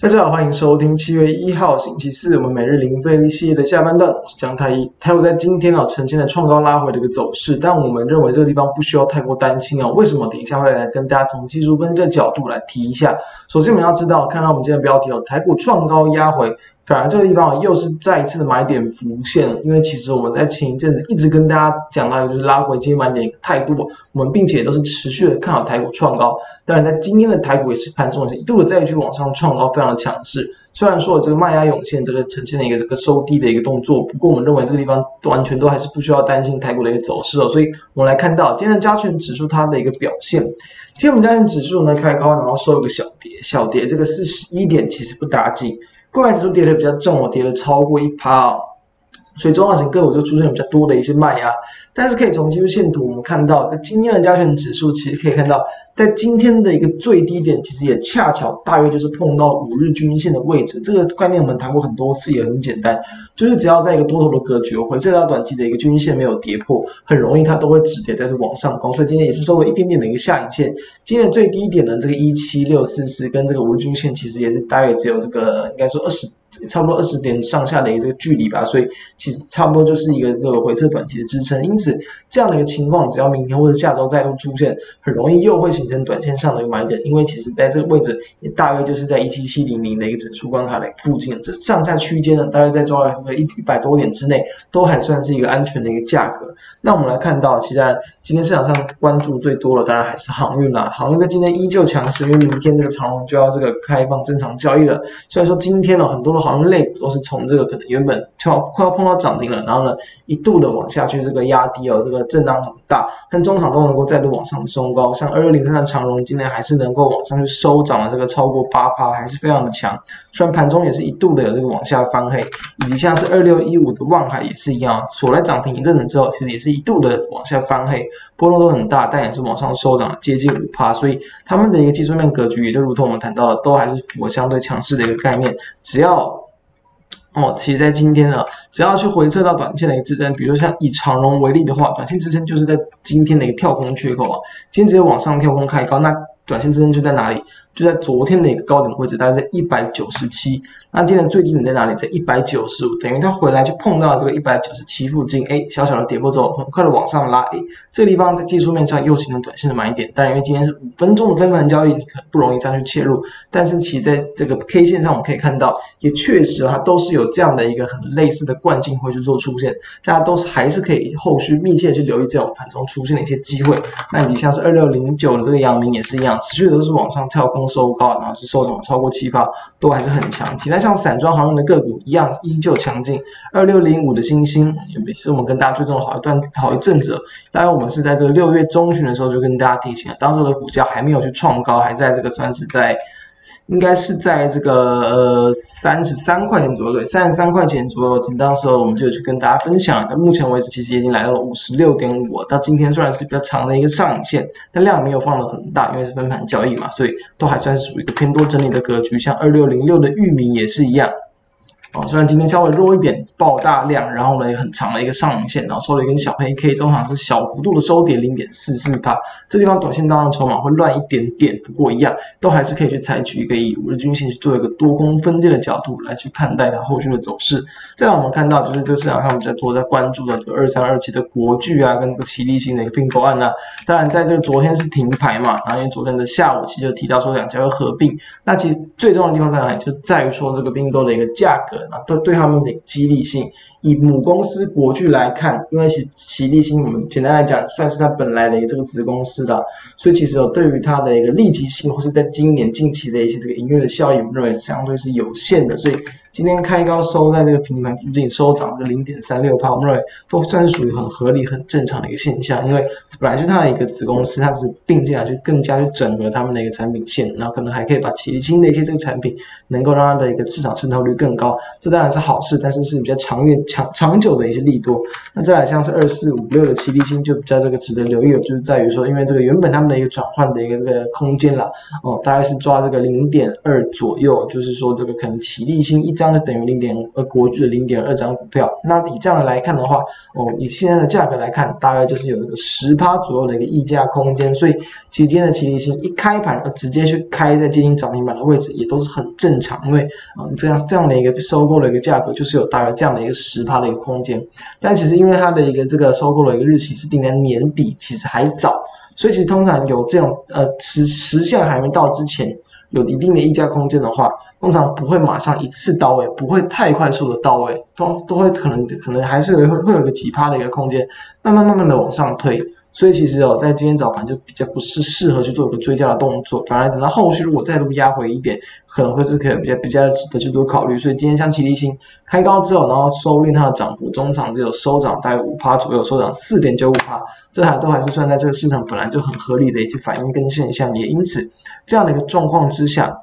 大家好，欢迎收听七月一号星期四我们每日零费力系列的下半段，我是江太一。台股在今天啊呈现了创高拉回的一个走势，但我们认为这个地方不需要太过担心啊。为什么？等一下会来跟大家从技术分析的角度来提一下。首先我们要知道，看到我们今天的标题哦，台股创高压回。反而这个地方又是再一次的买点浮现，因为其实我们在前一阵子一直跟大家讲到，就是拉回接买点一个态度，我们并且都是持续的看好台股创高。当然，在今天的台股也是盘中也是一度的再去往上创高，非常的强势。虽然说这个卖压涌现，这个呈现了一个这个收低的一个动作，不过我们认为这个地方完全都还是不需要担心台股的一个走势哦。所以我们来看到今天的加权指数它的一个表现，今天我们加权指数呢开高，然后收一个小跌，小跌这个四十一点其实不打紧。柜买指数跌的比较重，我跌了超过一趴啊。所以中小型个股就出现比较多的一些卖压，但是可以从技术线图我们看到，在今天的加权指数其实可以看到，在今天的一个最低点，其实也恰巧大约就是碰到五日均线的位置。这个概念我们谈过很多次，也很简单，就是只要在一个多头的格局，回撤到短期的一个均线没有跌破，很容易它都会止跌，但是往上攻。所以今天也是收了一点点的一个下影线。今天的最低点呢，这个一七六四四跟这个五日均线其实也是大约只有这个应该说二十。差不多二十点上下的一个距离吧，所以其实差不多就是一个这个回撤短期的支撑。因此，这样的一个情况，只要明天或者下周再度出现，很容易又会形成短线上的一个买点。因为其实在这个位置也大约就是在一七七零零的一个整数关卡的附近，这上下区间呢，大约在抓这个一一百多点之内，都还算是一个安全的一个价格。那我们来看到，其实今天市场上关注最多的，当然还是航运啦。航运在今天依旧强势，因为明天这个长龙就要这个开放正常交易了。虽然说今天呢，很多的航运类股都是从这个可能原本就要快要碰到涨停了，然后呢一度的往下去这个压低哦，这个震荡很大，但中场都能够再度往上冲高，像二六零三的长荣今天还是能够往上去收涨了这个超过八趴，还是非常的强。虽然盘中也是一度的有这个往下翻黑，以及像是二六一五的万海也是一样，锁在涨停一阵子之后，其实也是一度的往下翻黑，波动都很大，但也是往上收涨接近五趴，所以他们的一个技术面格局也就如同我们谈到的，都还是符合相对强势的一个概念，只要。哦，其实，在今天呢，只要去回测到短线的一个支撑，比如说像以长荣为例的话，短线支撑就是在今天的一个跳空缺口啊，今天直接往上跳空开高，那短线支撑就在哪里？就在昨天的一个高点位置，大概在一百九十七。那今天最低点在哪里？在一百九十五，等于它回来就碰到了这个一百九十七附近，哎，小小的跌破之后，很快的往上拉，哎，这个地方在技术面上又形成短线的买点。但因为今天是五分钟的分盘交易，你可不容易这样去切入。但是其实在这个 K 线上，我们可以看到，也确实它都是有这样的一个很类似的惯性会去做出现。大家都是还是可以后续密切去留意这种盘中出现的一些机会。那以及像是二六零九的这个阳明也是一样，持续的都是往上跳空收高，然后是收涨超过七趴，都还是很强。其他像散装航运的个股一样，依旧强劲。二六零五的新兴，也是我们跟大家追踪好一段好一阵子。当然，我们是在这个六月中旬的时候就跟大家提醒了，当时的股价还没有去创高，还在这个算是在。应该是在这个呃三十三块钱左右，对，三十三块钱左右。其实当时候我们就去跟大家分享，到目前为止其实已经来到了五十六点五，到今天虽然是比较长的一个上影线，但量没有放的很大，因为是分盘交易嘛，所以都还算是属于一个偏多整理的格局。像二六零六的域名也是一样。哦，虽然今天稍微弱一点，爆大量，然后呢也很长的一个上影线，然后收了一根小黑 K，中场是小幅度的收跌零点四四趴，这地方短线当中筹码会乱一点点，不过一样都还是可以去采取一个以五日均线去做一个多空分界的角度来去看待它后续的走势。再让我们看到就是这个市场上比较多在关注的这个二三二七的国巨啊，跟这个奇力新的一个并购案啊，当然在这个昨天是停牌嘛，然后因为昨天的下午其实就提到说两家要合并，那其实最重要的地方在哪里？就在于说这个并购的一个价格。那对对他们的激励性，以母公司国巨来看，因为是奇力新，我们简单来讲，算是它本来的这个子公司的，所以其实有对于它的一个立即性，或是在今年近期的一些这个营运的效益，我们认为相对是有限的，所以。今天开高收在这个平盘附近收涨个零点三六趴，我们认为都算是属于很合理、很正常的一个现象。因为本来是它的一个子公司，它只是并进来去更加去整合他们的一个产品线，然后可能还可以把奇力新的一些这个产品能够让它的一个市场渗透率更高。这当然是好事，但是是比较长远、长长久的一些利多。那再来像是二四五六的奇力星就比较这个值得留意了，就是在于说，因为这个原本他们的一个转换的一个这个空间啦，哦，大概是抓这个零点二左右，就是说这个可能奇力星一张就等于零点二国巨的零点二张股票。那以这样来看的话，哦，以现在的价格来看，大概就是有一个十趴左右的一个溢价空间。所以，其实今天的奇力星一开盘直接去开在接近涨停板的位置，也都是很正常，因为嗯，这样这样的一个收收购的一个价格，就是有大概这样的一个十趴的一个空间。但其实因为它的一个这个收购的一个日期是定在年底，其实还早，所以其实通常有这种呃实实现还没到之前，有一定的溢价空间的话，通常不会马上一次到位，不会太快速的到位，都都会可能可能还是有会会有个几趴的一个空间，慢慢慢慢的往上推。所以其实哦，在今天早盘就比较不是适合去做一个追加的动作，反而等到后续如果再度压回一点，可能会是可以比较比较值得去做考虑。所以今天像齐力新开高之后，然后收敛它的涨幅，中场只有收涨大概五趴左右，收涨四点九五趴，这还都还是算在这个市场本来就很合理的一些反应跟现象，也因此这样的一个状况之下。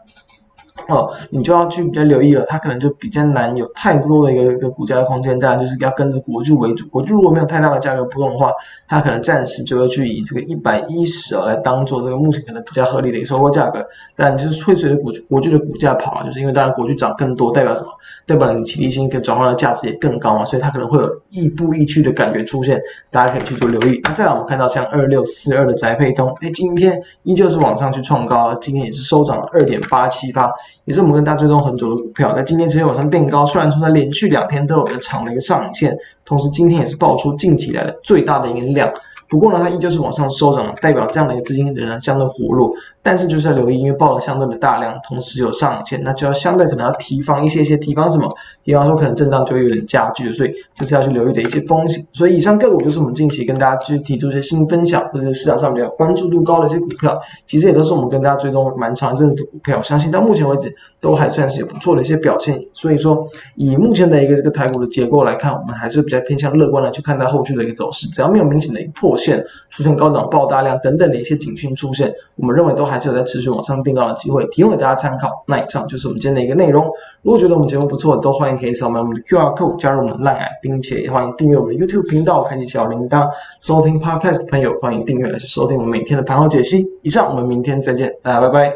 哦，你就要去比较留意了，它可能就比较难有太多的一个一个股价的空间，当然就是要跟着国巨为主。国巨如果没有太大的价格波动的话，它可能暂时就会去以这个一百一十啊来当做这个目前可能比较合理的一个收购价格。但就是会随着国国巨的股价跑啊，就是因为当然国巨涨更多，代表什么？代表你奇力新可转换的价值也更高嘛，所以它可能会有亦步亦趋的感觉出现，大家可以去做留意。那再来我们看到像二六四二的宅配通，哎，今天依旧是往上去创高了，今天也是收涨了二点八七八。也是我们跟大家追踪很久的股票，那今天直接往上变高，虽然说它连续两天都有一个长的一个上影线，同时今天也是爆出近期来的最大的一个量。不过呢，它依旧是往上收涨，代表这样的一个资金仍然相对活络。但是就是要留意，因为爆了相对的大量，同时有上限，那就要相对可能要提防一些些，提防什么？比方说可能震荡就会有点加剧，所以这是要去留意的一些风险。所以以上个股就是我们近期跟大家去提出一些新分享，或者是市场上比较关注度高的一些股票，其实也都是我们跟大家追踪蛮长一阵子的股票，我相信到目前为止都还算是有不错的一些表现。所以说，以目前的一个这个台股的结构来看，我们还是比较偏向乐观的去看待后续的一个走势，只要没有明显的一个破。线出现高档爆大量等等的一些警讯出现，我们认为都还还是有在持续往上定高的机会，提供给大家参考。那以上就是我们今天的一个内容。如果觉得我们节目不错，都欢迎可以扫描我们的 QR code 加入我们的 LINE，并且也欢迎订阅我们的 YouTube 频道，开启小铃铛。收听 Podcast 的朋友欢迎订阅来去收听我们每天的盘后解析。以上，我们明天再见，大家拜拜。